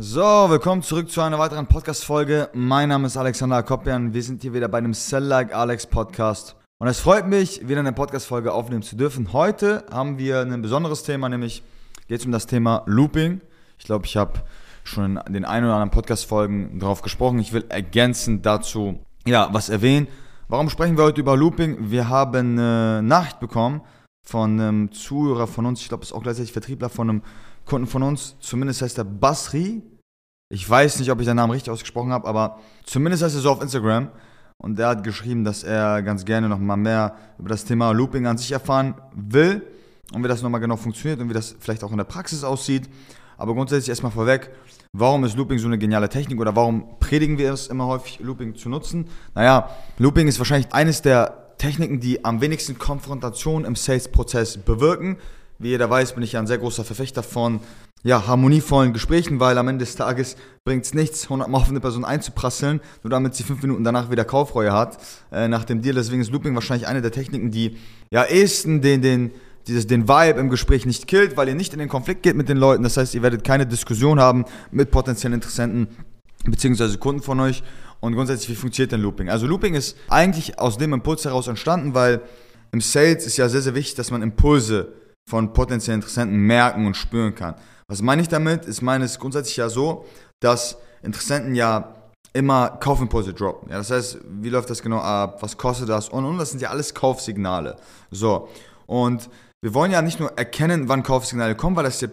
So, willkommen zurück zu einer weiteren Podcast-Folge. Mein Name ist Alexander Akopian. Wir sind hier wieder bei dem Sell Like Alex Podcast. Und es freut mich, wieder eine Podcast-Folge aufnehmen zu dürfen. Heute haben wir ein besonderes Thema, nämlich geht es um das Thema Looping. Ich glaube, ich habe schon in den ein oder anderen Podcast-Folgen darauf gesprochen. Ich will ergänzend dazu ja, was erwähnen. Warum sprechen wir heute über Looping? Wir haben eine Nachricht bekommen von einem Zuhörer von uns, ich glaube, es ist auch gleichzeitig Vertriebler von einem Kunden von uns, zumindest heißt er Basri. Ich weiß nicht, ob ich den Namen richtig ausgesprochen habe, aber zumindest heißt er so auf Instagram. Und der hat geschrieben, dass er ganz gerne noch mal mehr über das Thema Looping an sich erfahren will und wie das nochmal genau funktioniert und wie das vielleicht auch in der Praxis aussieht. Aber grundsätzlich erstmal vorweg, warum ist Looping so eine geniale Technik oder warum predigen wir es immer häufig, Looping zu nutzen? Naja, Looping ist wahrscheinlich eines der Techniken, die am wenigsten Konfrontation im Sales-Prozess bewirken. Wie jeder weiß, bin ich ja ein sehr großer Verfechter von ja, harmonievollen Gesprächen, weil am Ende des Tages bringt es nichts, 100 Mal auf eine Person einzuprasseln, nur damit sie fünf Minuten danach wieder Kaufreue hat äh, nach dem Deal. Deswegen ist Looping wahrscheinlich eine der Techniken, die ja ehesten den, den, dieses, den Vibe im Gespräch nicht killt, weil ihr nicht in den Konflikt geht mit den Leuten. Das heißt, ihr werdet keine Diskussion haben mit potenziellen Interessenten bzw. Kunden von euch. Und grundsätzlich, wie funktioniert denn Looping? Also Looping ist eigentlich aus dem Impuls heraus entstanden, weil im Sales ist ja sehr, sehr wichtig, dass man Impulse von potenziellen Interessenten merken und spüren kann. Was meine ich damit? Ich meine es grundsätzlich ja so, dass Interessenten ja immer Kaufimpulse droppen. Ja, das heißt, wie läuft das genau ab? Was kostet das? Und, und das sind ja alles Kaufsignale. So. Und wir wollen ja nicht nur erkennen, wann Kaufsignale kommen, weil das ist ja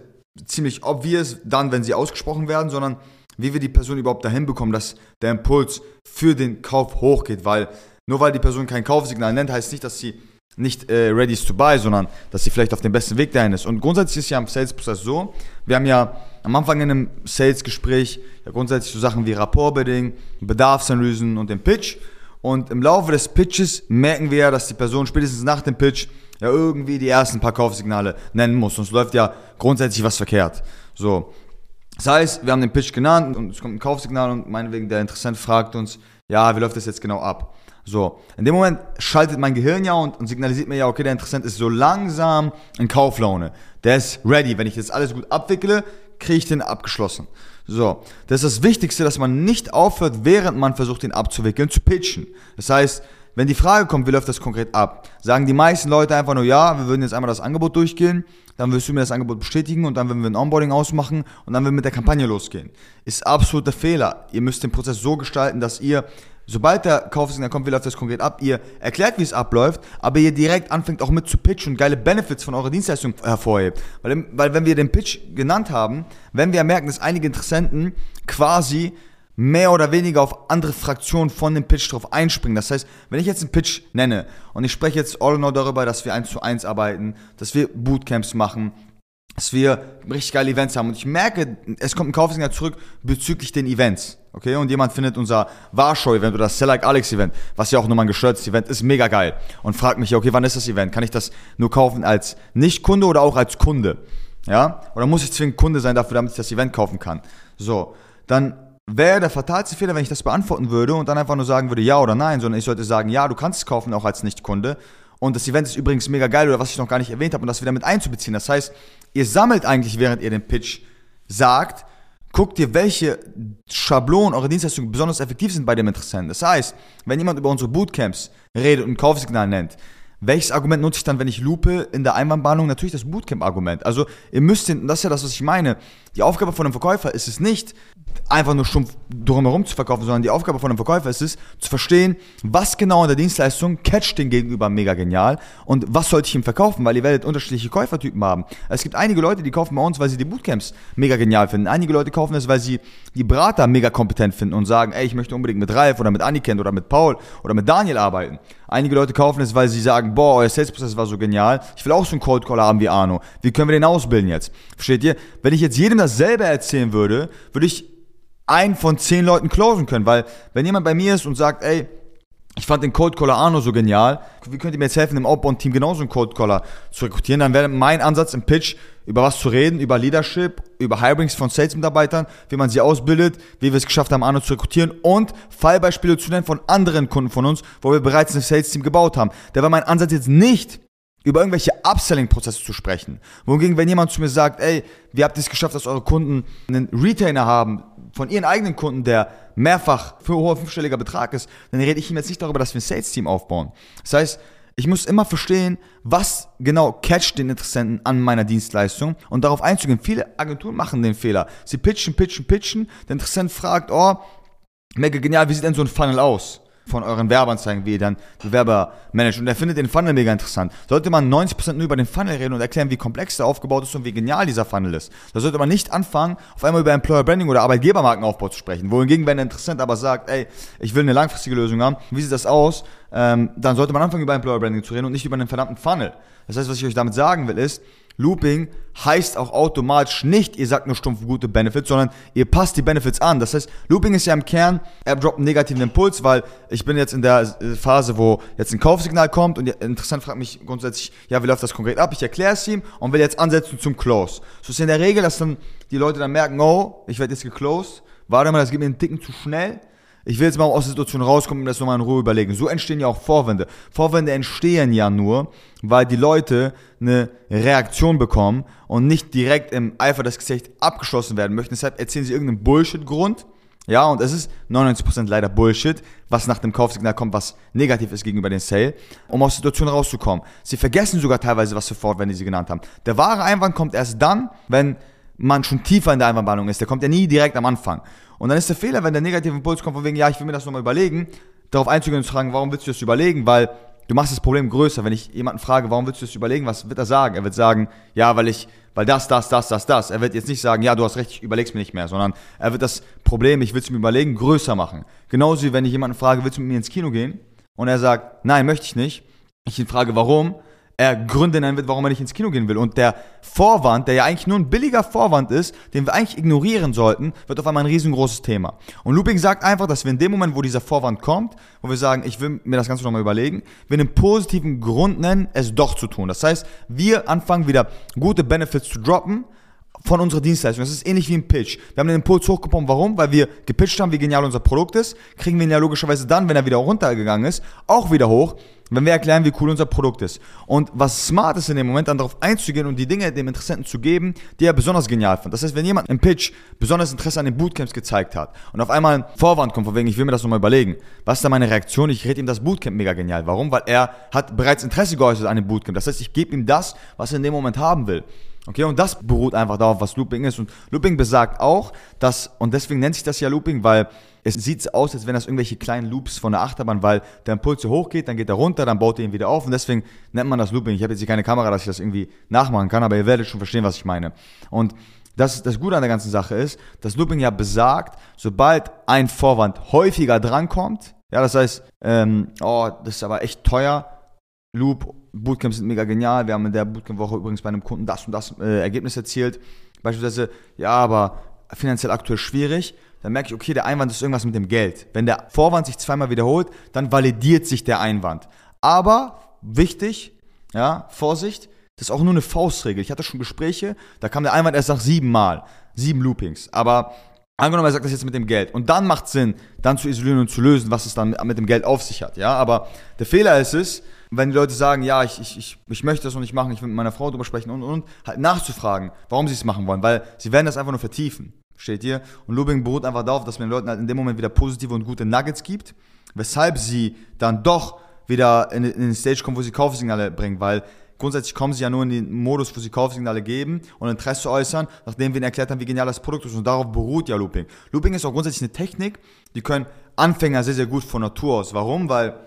ziemlich obvious dann, wenn sie ausgesprochen werden, sondern wie wir die Person überhaupt dahin bekommen, dass der Impuls für den Kauf hochgeht, weil nur weil die Person kein Kaufsignal nennt, heißt nicht, dass sie nicht äh, ready to buy, sondern dass sie vielleicht auf dem besten Weg dahin ist. Und grundsätzlich ist ja im Sales-Prozess so, wir haben ja am Anfang in einem Sales-Gespräch ja grundsätzlich so Sachen wie Rapportbidding, Bedarfsanalysen und den Pitch. Und im Laufe des Pitches merken wir ja, dass die Person spätestens nach dem Pitch ja irgendwie die ersten paar Kaufsignale nennen muss. Sonst läuft ja grundsätzlich was verkehrt. So. Das heißt, wir haben den Pitch genannt und es kommt ein Kaufsignal und meinetwegen der Interessent fragt uns, ja, wie läuft das jetzt genau ab? So, in dem Moment schaltet mein Gehirn ja und, und, signalisiert mir ja, okay, der Interessent ist so langsam in Kauflaune. Der ist ready. Wenn ich das alles gut abwickle, kriege ich den abgeschlossen. So, das ist das Wichtigste, dass man nicht aufhört, während man versucht, den abzuwickeln, zu pitchen. Das heißt, wenn die Frage kommt, wie läuft das konkret ab, sagen die meisten Leute einfach nur, ja, wir würden jetzt einmal das Angebot durchgehen, dann wirst du mir das Angebot bestätigen und dann würden wir ein Onboarding ausmachen und dann würden wir mit der Kampagne losgehen. Ist absoluter Fehler. Ihr müsst den Prozess so gestalten, dass ihr Sobald der Kaufsignal kommt, wie läuft das konkret ab? Ihr erklärt, wie es abläuft, aber ihr direkt anfängt auch mit zu pitchen und geile Benefits von eurer Dienstleistung hervorhebt. Weil, weil wenn wir den Pitch genannt haben, wenn wir merken, dass einige Interessenten quasi mehr oder weniger auf andere Fraktionen von dem Pitch drauf einspringen. Das heißt, wenn ich jetzt einen Pitch nenne und ich spreche jetzt all in all darüber, dass wir eins zu eins arbeiten, dass wir Bootcamps machen, dass wir richtig geile Events haben und ich merke, es kommt ein Kaufsignal zurück bezüglich den Events. Okay, und jemand findet unser Warschau-Event oder das Sell Like Alex Event, was ja auch nochmal ein gestörtes Event ist, mega geil. Und fragt mich, okay, wann ist das Event? Kann ich das nur kaufen als Nicht-Kunde oder auch als Kunde? Ja? Oder muss ich zwingend Kunde sein dafür, damit ich das Event kaufen kann? So, dann wäre der fatalste Fehler, wenn ich das beantworten würde und dann einfach nur sagen würde ja oder nein, sondern ich sollte sagen, ja, du kannst es kaufen, auch als Nicht-Kunde. Und das Event ist übrigens mega geil oder was ich noch gar nicht erwähnt habe und das wieder mit einzubeziehen. Das heißt, ihr sammelt eigentlich, während ihr den Pitch sagt, guckt ihr, welche Schablonen eurer Dienstleistungen besonders effektiv sind bei dem Interessenten. Das heißt, wenn jemand über unsere Bootcamps redet und ein Kaufsignal nennt, welches Argument nutze ich dann, wenn ich lupe in der Einwandbahnung? Natürlich das Bootcamp-Argument. Also ihr müsst, den, das ist ja das, was ich meine. Die Aufgabe von einem Verkäufer ist es nicht, einfach nur stumpf drumherum zu verkaufen, sondern die Aufgabe von einem Verkäufer ist es, zu verstehen, was genau in der Dienstleistung catcht den Gegenüber mega genial und was sollte ich ihm verkaufen, weil ihr werdet unterschiedliche Käufertypen haben. Es gibt einige Leute, die kaufen bei uns, weil sie die Bootcamps mega genial finden. Einige Leute kaufen es, weil sie die Berater mega kompetent finden und sagen, ey, ich möchte unbedingt mit Ralf oder mit Anniken oder mit Paul oder mit Daniel arbeiten. Einige Leute kaufen es, weil sie sagen, boah, euer Salesprozess war so genial, ich will auch so einen Cold Caller haben wie Arno. Wie können wir den ausbilden jetzt? Versteht ihr? Wenn ich jetzt jedem dasselbe erzählen würde, würde ich einen von zehn Leuten closen können. Weil wenn jemand bei mir ist und sagt, ey, ich fand den Cold Caller Arno so genial, wie könnt ihr mir jetzt helfen, im Outbound-Team genauso einen Cold Caller zu rekrutieren? Dann wäre mein Ansatz im Pitch, über was zu reden, über Leadership, über Hirings von Sales-Mitarbeitern, wie man sie ausbildet, wie wir es geschafft haben, Arno zu rekrutieren und Fallbeispiele zu nennen von anderen Kunden von uns, wo wir bereits ein Sales-Team gebaut haben. Da war mein Ansatz jetzt nicht, über irgendwelche Upselling-Prozesse zu sprechen. Wohingegen, wenn jemand zu mir sagt, ey, wie habt es geschafft, dass eure Kunden einen Retainer haben, von ihren eigenen Kunden, der mehrfach für hoher fünfstelliger Betrag ist, dann rede ich ihm jetzt nicht darüber, dass wir ein Sales-Team aufbauen. Das heißt, ich muss immer verstehen, was genau catcht den Interessenten an meiner Dienstleistung und darauf einzugehen. Viele Agenturen machen den Fehler. Sie pitchen, pitchen, pitchen. Der Interessent fragt, oh, mega genial, wie sieht denn so ein Funnel aus? Von euren Werbeanzeigen, wie ihr dann Bewerber managt. Und er findet den Funnel mega interessant. Sollte man 90% nur über den Funnel reden und erklären, wie komplex der aufgebaut ist und wie genial dieser Funnel ist. Da sollte man nicht anfangen, auf einmal über Employer Branding oder Arbeitgebermarkenaufbau zu sprechen. Wohingegen, wenn der Interessent aber sagt, ey, ich will eine langfristige Lösung haben, wie sieht das aus? Ähm, dann sollte man anfangen, über Employer Branding zu reden und nicht über einen verdammten Funnel. Das heißt, was ich euch damit sagen will, ist, Looping heißt auch automatisch nicht, ihr sagt nur stumpf gute Benefits, sondern ihr passt die Benefits an. Das heißt, Looping ist ja im Kern, er droppt einen negativen Impuls, weil ich bin jetzt in der Phase, wo jetzt ein Kaufsignal kommt und interessant fragt mich grundsätzlich, ja, wie läuft das konkret ab? Ich erkläre es ihm und will jetzt ansetzen zum Close. So ist in der Regel, dass dann die Leute dann merken, oh, ich werde jetzt geclosed, warte mal, das geht mir einen Ticken zu schnell ich will jetzt mal aus der Situation rauskommen und das nochmal in Ruhe überlegen. So entstehen ja auch Vorwände. Vorwände entstehen ja nur, weil die Leute eine Reaktion bekommen und nicht direkt im Eifer des Gesichts abgeschlossen werden möchten. Deshalb erzählen sie irgendeinen Bullshit-Grund. Ja, und es ist 99% leider Bullshit, was nach dem Kaufsignal kommt, was negativ ist gegenüber dem Sale, um aus der Situation rauszukommen. Sie vergessen sogar teilweise, was für Vorwände sie genannt haben. Der wahre Einwand kommt erst dann, wenn man schon tiefer in der Einwandbehandlung ist. Der kommt ja nie direkt am Anfang. Und dann ist der Fehler, wenn der negative Impuls kommt, von wegen, ja, ich will mir das nochmal überlegen, darauf einzugehen und zu fragen, warum willst du das überlegen? Weil du machst das Problem größer. Wenn ich jemanden frage, warum willst du das überlegen, was wird er sagen? Er wird sagen, ja, weil ich, weil das, das, das, das, das. Er wird jetzt nicht sagen, ja, du hast recht, ich überleg's mir nicht mehr, sondern er wird das Problem, ich will es mir überlegen, größer machen. Genauso wie wenn ich jemanden frage, willst du mit mir ins Kino gehen? Und er sagt, nein, möchte ich nicht. Ich ihn frage, warum? Er Gründe nennen wird, warum er nicht ins Kino gehen will. Und der Vorwand, der ja eigentlich nur ein billiger Vorwand ist, den wir eigentlich ignorieren sollten, wird auf einmal ein riesengroßes Thema. Und Looping sagt einfach, dass wir in dem Moment, wo dieser Vorwand kommt, wo wir sagen, ich will mir das Ganze nochmal überlegen, wir einen positiven Grund nennen, es doch zu tun. Das heißt, wir anfangen wieder gute Benefits zu droppen, von unserer Dienstleistung. Das ist ähnlich wie ein Pitch. Wir haben den Impuls hochgepumpt. Warum? Weil wir gepitcht haben, wie genial unser Produkt ist. Kriegen wir ihn ja logischerweise dann, wenn er wieder runtergegangen ist, auch wieder hoch, wenn wir erklären, wie cool unser Produkt ist. Und was smart ist in dem Moment, dann darauf einzugehen und die Dinge dem Interessenten zu geben, die er besonders genial fand. Das heißt, wenn jemand im Pitch besonders Interesse an den Bootcamps gezeigt hat und auf einmal ein Vorwand kommt, von wegen, ich will mir das nochmal überlegen, was ist da meine Reaktion? Ich rede ihm das Bootcamp mega genial. Warum? Weil er hat bereits Interesse geäußert an dem Bootcamp. Das heißt, ich gebe ihm das, was er in dem Moment haben will. Okay, und das beruht einfach darauf, was Looping ist. Und Looping besagt auch, dass, und deswegen nennt sich das ja Looping, weil es sieht aus, als wenn das irgendwelche kleinen Loops von der Achterbahn, weil der Impuls so hoch geht, dann geht er runter, dann baut er ihn wieder auf und deswegen nennt man das Looping. Ich habe jetzt hier keine Kamera, dass ich das irgendwie nachmachen kann, aber ihr werdet schon verstehen, was ich meine. Und das, das Gute an der ganzen Sache ist, dass Looping ja besagt, sobald ein Vorwand häufiger drankommt, ja, das heißt, ähm, oh, das ist aber echt teuer, Loop, Bootcamps sind mega genial. Wir haben in der Bootcamp-Woche übrigens bei einem Kunden das und das äh, Ergebnis erzielt. Beispielsweise, ja, aber finanziell aktuell schwierig. Dann merke ich, okay, der Einwand ist irgendwas mit dem Geld. Wenn der Vorwand sich zweimal wiederholt, dann validiert sich der Einwand. Aber wichtig, ja, Vorsicht, das ist auch nur eine Faustregel. Ich hatte schon Gespräche, da kam der Einwand erst nach sieben Mal, sieben Loopings. Aber Angenommen, er sagt das jetzt mit dem Geld. Und dann macht es Sinn, dann zu isolieren und zu lösen, was es dann mit dem Geld auf sich hat. Ja, aber der Fehler ist es, wenn die Leute sagen, ja, ich, ich, ich, ich möchte das noch nicht machen, ich will mit meiner Frau drüber sprechen und, und, halt nachzufragen, warum sie es machen wollen, weil sie werden das einfach nur vertiefen. Steht hier. Und Lubing beruht einfach darauf, dass man den Leuten halt in dem Moment wieder positive und gute Nuggets gibt, weshalb sie dann doch wieder in, in den Stage kommen, wo sie Kaufsignale bringen, weil grundsätzlich kommen sie ja nur in den Modus, wo sie Kaufsignale geben und Interesse äußern, nachdem wir ihnen erklärt haben, wie genial das Produkt ist. Und darauf beruht ja Looping. Looping ist auch grundsätzlich eine Technik, die können Anfänger sehr, sehr gut von Natur aus. Warum? Weil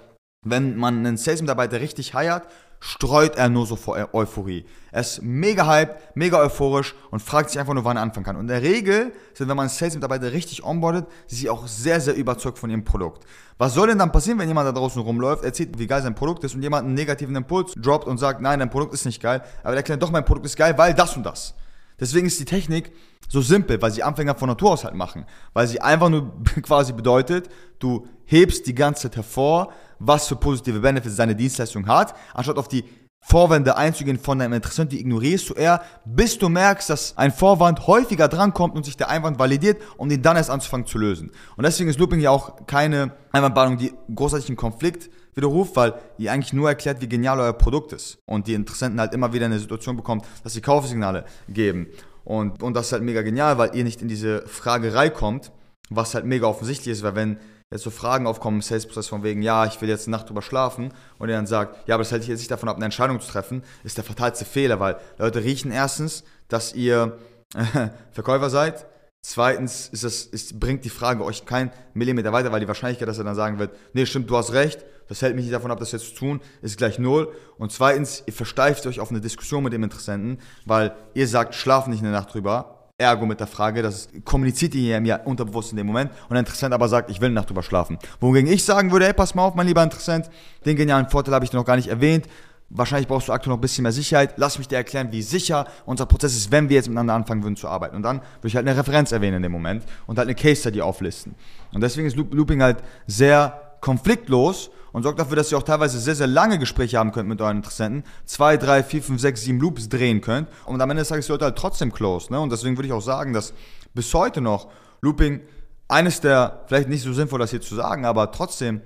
wenn man einen Sales-Mitarbeiter richtig heiert, streut er nur so vor Euphorie. Er ist mega hyped, mega euphorisch und fragt sich einfach nur, wann er anfangen kann. Und in der Regel sind, wenn man Sales-Mitarbeiter richtig onboardet, sie auch sehr, sehr überzeugt von ihrem Produkt. Was soll denn dann passieren, wenn jemand da draußen rumläuft, erzählt, wie geil sein Produkt ist und jemand einen negativen Impuls droppt und sagt, nein, dein Produkt ist nicht geil, aber er erklärt doch, mein Produkt ist geil, weil das und das. Deswegen ist die Technik so simpel, weil sie Anfänger von Natur aus halt machen. Weil sie einfach nur quasi bedeutet, du hebst die ganze Zeit hervor, was für positive Benefits deine Dienstleistung hat, anstatt auf die Vorwände einzugehen von deinem Interessenten, die ignorierst du eher, bis du merkst, dass ein Vorwand häufiger drankommt und sich der Einwand validiert, um ihn dann erst anzufangen zu lösen. Und deswegen ist Looping ja auch keine Einwandbehandlung, die großartig einen Konflikt widerruft, weil ihr eigentlich nur erklärt, wie genial euer Produkt ist. Und die Interessenten halt immer wieder in eine Situation bekommen, dass sie Kaufsignale geben. Und, und das ist halt mega genial, weil ihr nicht in diese Fragerei kommt, was halt mega offensichtlich ist, weil wenn jetzt so Fragen aufkommen im Sales-Prozess von wegen, ja, ich will jetzt eine Nacht drüber schlafen und er dann sagt, ja, aber das hält dich jetzt nicht davon ab, eine Entscheidung zu treffen, ist der fatalste Fehler, weil Leute riechen erstens, dass ihr Verkäufer seid, zweitens ist das, ist, bringt die Frage euch kein Millimeter weiter, weil die Wahrscheinlichkeit, dass er dann sagen wird, nee, stimmt, du hast recht, das hält mich nicht davon ab, das jetzt zu tun, ist gleich null. Und zweitens, ihr versteift euch auf eine Diskussion mit dem Interessenten, weil ihr sagt, schlaf nicht eine Nacht drüber, Ergo mit der Frage, das kommuniziert ihr mir unterbewusst in dem Moment und der Interessent aber sagt, ich will eine Nacht drüber schlafen. Wogegen ich sagen würde, hey, pass mal auf, mein lieber Interessent, den genialen Vorteil habe ich noch gar nicht erwähnt. Wahrscheinlich brauchst du aktuell noch ein bisschen mehr Sicherheit. Lass mich dir erklären, wie sicher unser Prozess ist, wenn wir jetzt miteinander anfangen würden zu arbeiten. Und dann würde ich halt eine Referenz erwähnen in dem Moment und halt eine Case Study auflisten. Und deswegen ist Looping halt sehr konfliktlos und sorgt dafür, dass ihr auch teilweise sehr, sehr lange Gespräche haben könnt mit euren Interessenten. Zwei, drei, vier, fünf, sechs, sieben Loops drehen könnt. Und am Ende des Tages ist die Leute halt trotzdem close. Ne? Und deswegen würde ich auch sagen, dass bis heute noch Looping eines der, vielleicht nicht so sinnvoll, das hier zu sagen, aber trotzdem,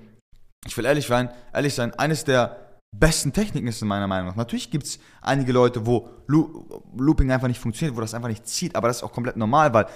ich will ehrlich sein, ehrlich sein, eines der besten Techniken ist in meiner Meinung nach. Natürlich gibt es einige Leute, wo Looping einfach nicht funktioniert, wo das einfach nicht zieht, aber das ist auch komplett normal, weil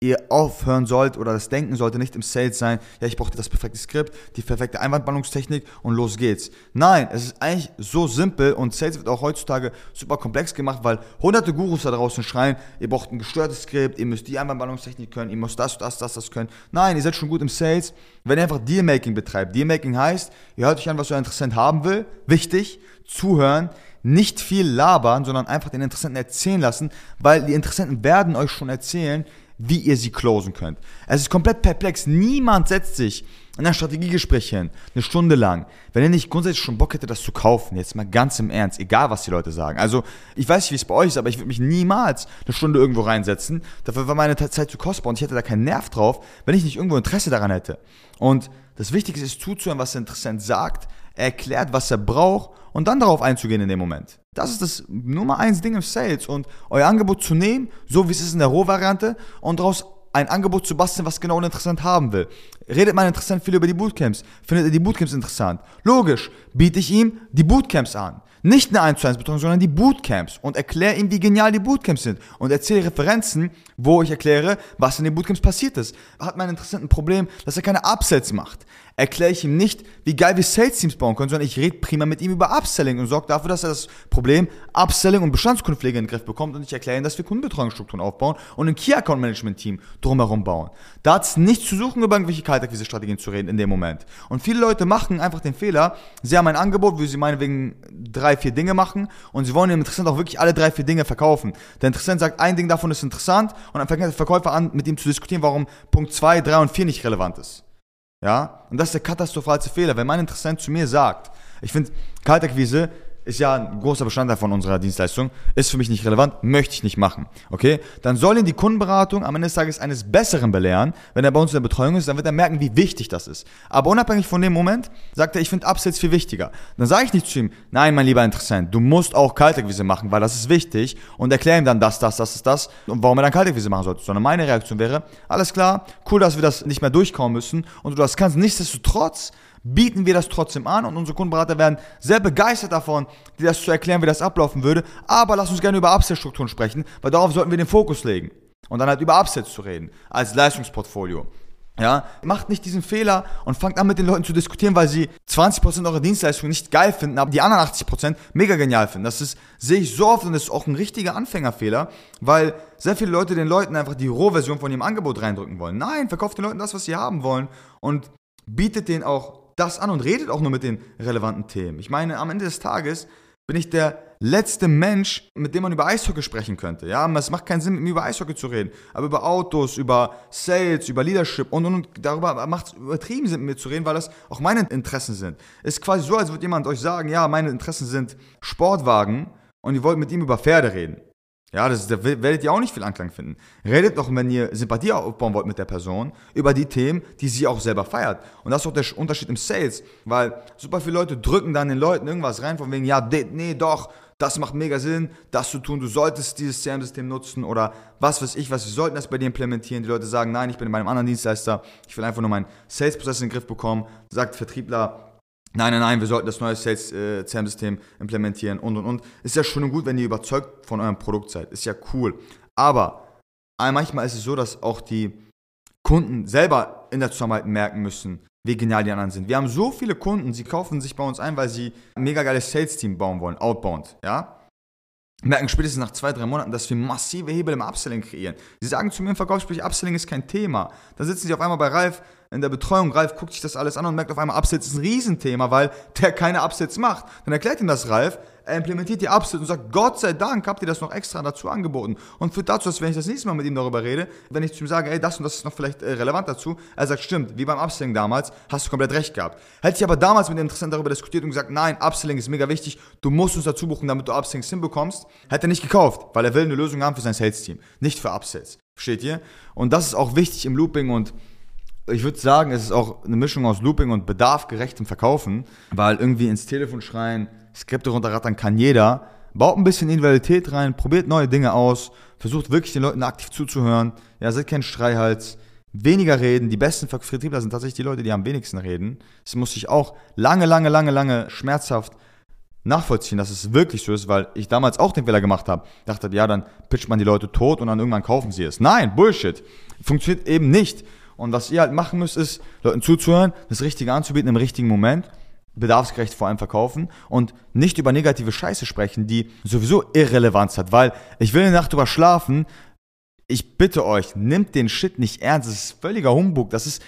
ihr aufhören sollt oder das Denken sollte nicht im Sales sein, ja, ich brauchte das perfekte Skript, die perfekte Einwandballungstechnik und los geht's. Nein, es ist eigentlich so simpel und Sales wird auch heutzutage super komplex gemacht, weil hunderte Gurus da draußen schreien, ihr braucht ein gestörtes Skript, ihr müsst die Einwandballungstechnik können, ihr müsst das, das, das, das können. Nein, ihr seid schon gut im Sales, wenn ihr einfach Dealmaking betreibt. Dealmaking heißt, ihr hört euch an, was euer Interessent haben will, wichtig, zuhören, nicht viel labern, sondern einfach den Interessenten erzählen lassen, weil die Interessenten werden euch schon erzählen, wie ihr sie closen könnt. Es ist komplett perplex. Niemand setzt sich in ein Strategiegespräch hin, eine Stunde lang, wenn er nicht grundsätzlich schon Bock hätte, das zu kaufen. Jetzt mal ganz im Ernst, egal was die Leute sagen. Also, ich weiß nicht, wie es bei euch ist, aber ich würde mich niemals eine Stunde irgendwo reinsetzen. Dafür war meine Zeit zu kostbar und ich hätte da keinen Nerv drauf, wenn ich nicht irgendwo Interesse daran hätte. Und das Wichtigste ist zuzuhören, was der Interessent sagt, erklärt, was er braucht und dann darauf einzugehen in dem Moment. Das ist das Nummer eins Ding im Sales und euer Angebot zu nehmen, so wie es ist in der Rohvariante und daraus ein Angebot zu basteln, was genau ein Interessant haben will. Redet mein Interessant viel über die Bootcamps? Findet er die Bootcamps interessant? Logisch, biete ich ihm die Bootcamps an. Nicht eine 1 zu 1 Betreuung, sondern die Bootcamps und erkläre ihm, wie genial die Bootcamps sind und erzähle Referenzen, wo ich erkläre, was in den Bootcamps passiert ist. Hat mein Interessant ein Problem, dass er keine Upsells macht? Erkläre ich ihm nicht, wie geil wir Sales Teams bauen können, sondern ich rede prima mit ihm über Upselling und sorge dafür, dass er das Problem Upselling und Bestandskundpflege in den Griff bekommt und ich erkläre ihm, dass wir Kundenbetreuungsstrukturen aufbauen und ein Key Account Management Team drumherum bauen. Da hat es nichts zu suchen, über irgendwelche Kaltakquise-Strategien zu reden in dem Moment. Und viele Leute machen einfach den Fehler, sie haben ein Angebot, wo sie meinetwegen drei vier Dinge machen und sie wollen dem Interessent auch wirklich alle drei, vier Dinge verkaufen. Der Interessent sagt, ein Ding davon ist interessant und dann fängt der Verkäufer an, mit ihm zu diskutieren, warum Punkt 2, 3 und 4 nicht relevant ist. Ja? Und das ist der katastrophalste Fehler. Wenn mein Interessent zu mir sagt, ich finde Kaltakquise ist ja ein großer Bestandteil von unserer Dienstleistung, ist für mich nicht relevant, möchte ich nicht machen. Okay? Dann soll ihn die Kundenberatung am Ende des Tages eines Besseren belehren. Wenn er bei uns in der Betreuung ist, dann wird er merken, wie wichtig das ist. Aber unabhängig von dem Moment sagt er, ich finde Upsells viel wichtiger. Dann sage ich nicht zu ihm, nein, mein lieber Interessent, du musst auch Kaltakquise machen, weil das ist wichtig und erkläre ihm dann das, das, das, das, das und warum er dann Kaltakquise machen sollte. Sondern meine Reaktion wäre, alles klar, cool, dass wir das nicht mehr durchkommen müssen und du das kannst. Nichtsdestotrotz bieten wir das trotzdem an und unsere Kundenberater werden sehr begeistert davon, dir das zu erklären, wie das ablaufen würde. Aber lass uns gerne über Upsell-Strukturen sprechen, weil darauf sollten wir den Fokus legen. Und dann halt über Upsells zu reden, als Leistungsportfolio. Ja, macht nicht diesen Fehler und fangt an mit den Leuten zu diskutieren, weil sie 20% eurer Dienstleistungen nicht geil finden, aber die anderen 80% mega genial finden. Das ist, sehe ich so oft und das ist auch ein richtiger Anfängerfehler, weil sehr viele Leute den Leuten einfach die Rohversion von ihrem Angebot reindrücken wollen. Nein, verkauft den Leuten das, was sie haben wollen und bietet denen auch das an und redet auch nur mit den relevanten Themen. Ich meine, am Ende des Tages bin ich der letzte Mensch, mit dem man über Eishockey sprechen könnte. Ja, es macht keinen Sinn, mit mir über Eishockey zu reden. Aber über Autos, über Sales, über Leadership und, und, und darüber macht es übertrieben Sinn, mit mir zu reden, weil das auch meine Interessen sind. Es ist quasi so, als würde jemand euch sagen, ja, meine Interessen sind Sportwagen und ihr wollt mit ihm über Pferde reden. Ja, das, da werdet ihr auch nicht viel Anklang finden. Redet doch, wenn ihr Sympathie aufbauen wollt mit der Person, über die Themen, die sie auch selber feiert. Und das ist auch der Unterschied im Sales, weil super viele Leute drücken dann den Leuten irgendwas rein, von wegen, ja, nee, doch, das macht mega Sinn, das zu tun, du solltest dieses CRM-System nutzen oder was weiß ich, was, wir sollten das bei dir implementieren. Die Leute sagen, nein, ich bin bei einem anderen Dienstleister, ich will einfach nur meinen Sales-Prozess in den Griff bekommen. Sagt Vertriebler, nein, nein, nein, wir sollten das neue Sales-CRM-System äh, implementieren und und und. Ist ja schön und gut, wenn ihr überzeugt von eurem Produkt seid, ist ja cool. Aber manchmal ist es so, dass auch die Kunden selber in der Zusammenarbeit merken müssen, wie genial die anderen sind. Wir haben so viele Kunden, sie kaufen sich bei uns ein, weil sie ein mega geiles Sales-Team bauen wollen, outbound, ja. Merken spätestens nach zwei, drei Monaten, dass wir massive Hebel im Upselling kreieren. Sie sagen zu mir im Verkaufsgespräch, Upselling ist kein Thema. Dann sitzen sie auf einmal bei Ralf in der Betreuung. Ralf guckt sich das alles an und merkt auf einmal, Upsells ist ein Riesenthema, weil der keine Upsells macht. Dann erklärt ihm das Ralf, er implementiert die Upsells und sagt, Gott sei Dank habt ihr das noch extra dazu angeboten. Und führt dazu, dass wenn ich das nächste Mal mit ihm darüber rede, wenn ich zu ihm sage, ey, das und das ist noch vielleicht äh, relevant dazu, er sagt, stimmt, wie beim Upselling damals, hast du komplett recht gehabt. Hätte ich aber damals mit dem Interessenten darüber diskutiert und gesagt, nein, Upselling ist mega wichtig, du musst uns dazu buchen, damit du Upsellings hinbekommst, hätte er nicht gekauft, weil er will eine Lösung haben für sein Sales-Team, nicht für Upsells. Versteht ihr? Und das ist auch wichtig im Looping und ich würde sagen, es ist auch eine Mischung aus Looping und bedarfgerechtem Verkaufen, weil irgendwie ins Telefon schreien, Skripte runterrattern kann jeder. Baut ein bisschen Individualität rein, probiert neue Dinge aus, versucht wirklich den Leuten aktiv zuzuhören. Ja, seid kein Streihals. Weniger reden. Die besten Vertriebler sind tatsächlich die Leute, die am wenigsten reden. Das muss ich auch lange, lange, lange, lange schmerzhaft nachvollziehen, dass es wirklich so ist, weil ich damals auch den Fehler gemacht habe. Dachte, ja, dann pitcht man die Leute tot und dann irgendwann kaufen sie es. Nein, Bullshit. Funktioniert eben nicht. Und was ihr halt machen müsst, ist, Leuten zuzuhören, das Richtige anzubieten im richtigen Moment bedarfsgerecht vor allem verkaufen und nicht über negative Scheiße sprechen, die sowieso Irrelevanz hat, weil ich will eine Nacht drüber schlafen. Ich bitte euch, nimmt den Shit nicht ernst. Das ist völliger Humbug. Das ist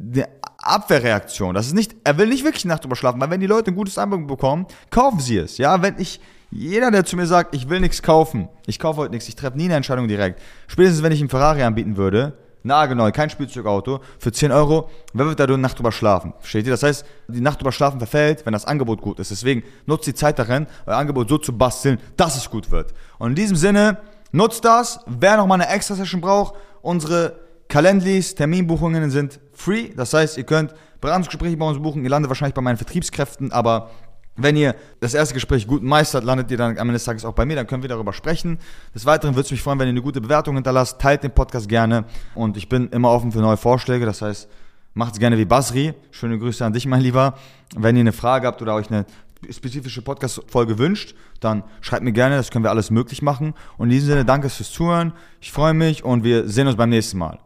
eine Abwehrreaktion. Das ist nicht, er will nicht wirklich eine Nacht drüber schlafen, weil wenn die Leute ein gutes Angebot bekommen, kaufen sie es. Ja, wenn ich, jeder, der zu mir sagt, ich will nichts kaufen, ich kaufe heute nichts, ich treffe nie eine Entscheidung direkt. Spätestens, wenn ich ihm Ferrari anbieten würde, nagelneu, kein Spielzeugauto, für 10 Euro, wer wird da eine Nacht drüber schlafen? Versteht ihr? Das heißt, die Nacht drüber schlafen verfällt, wenn das Angebot gut ist. Deswegen nutzt die Zeit darin, euer Angebot so zu basteln, dass es gut wird. Und in diesem Sinne, nutzt das. Wer noch mal eine extra Session braucht, unsere Calendlies, Terminbuchungen sind free. Das heißt, ihr könnt Beratungsgespräche bei uns buchen. Ihr landet wahrscheinlich bei meinen Vertriebskräften, aber wenn ihr das erste Gespräch gut meistert, landet ihr dann am Ende des Tages auch bei mir, dann können wir darüber sprechen. Des Weiteren würde es mich freuen, wenn ihr eine gute Bewertung hinterlasst, teilt den Podcast gerne und ich bin immer offen für neue Vorschläge, das heißt, macht es gerne wie Basri. Schöne Grüße an dich, mein Lieber. Wenn ihr eine Frage habt oder euch eine spezifische Podcast-Folge wünscht, dann schreibt mir gerne, das können wir alles möglich machen. Und in diesem Sinne, danke fürs Zuhören, ich freue mich und wir sehen uns beim nächsten Mal.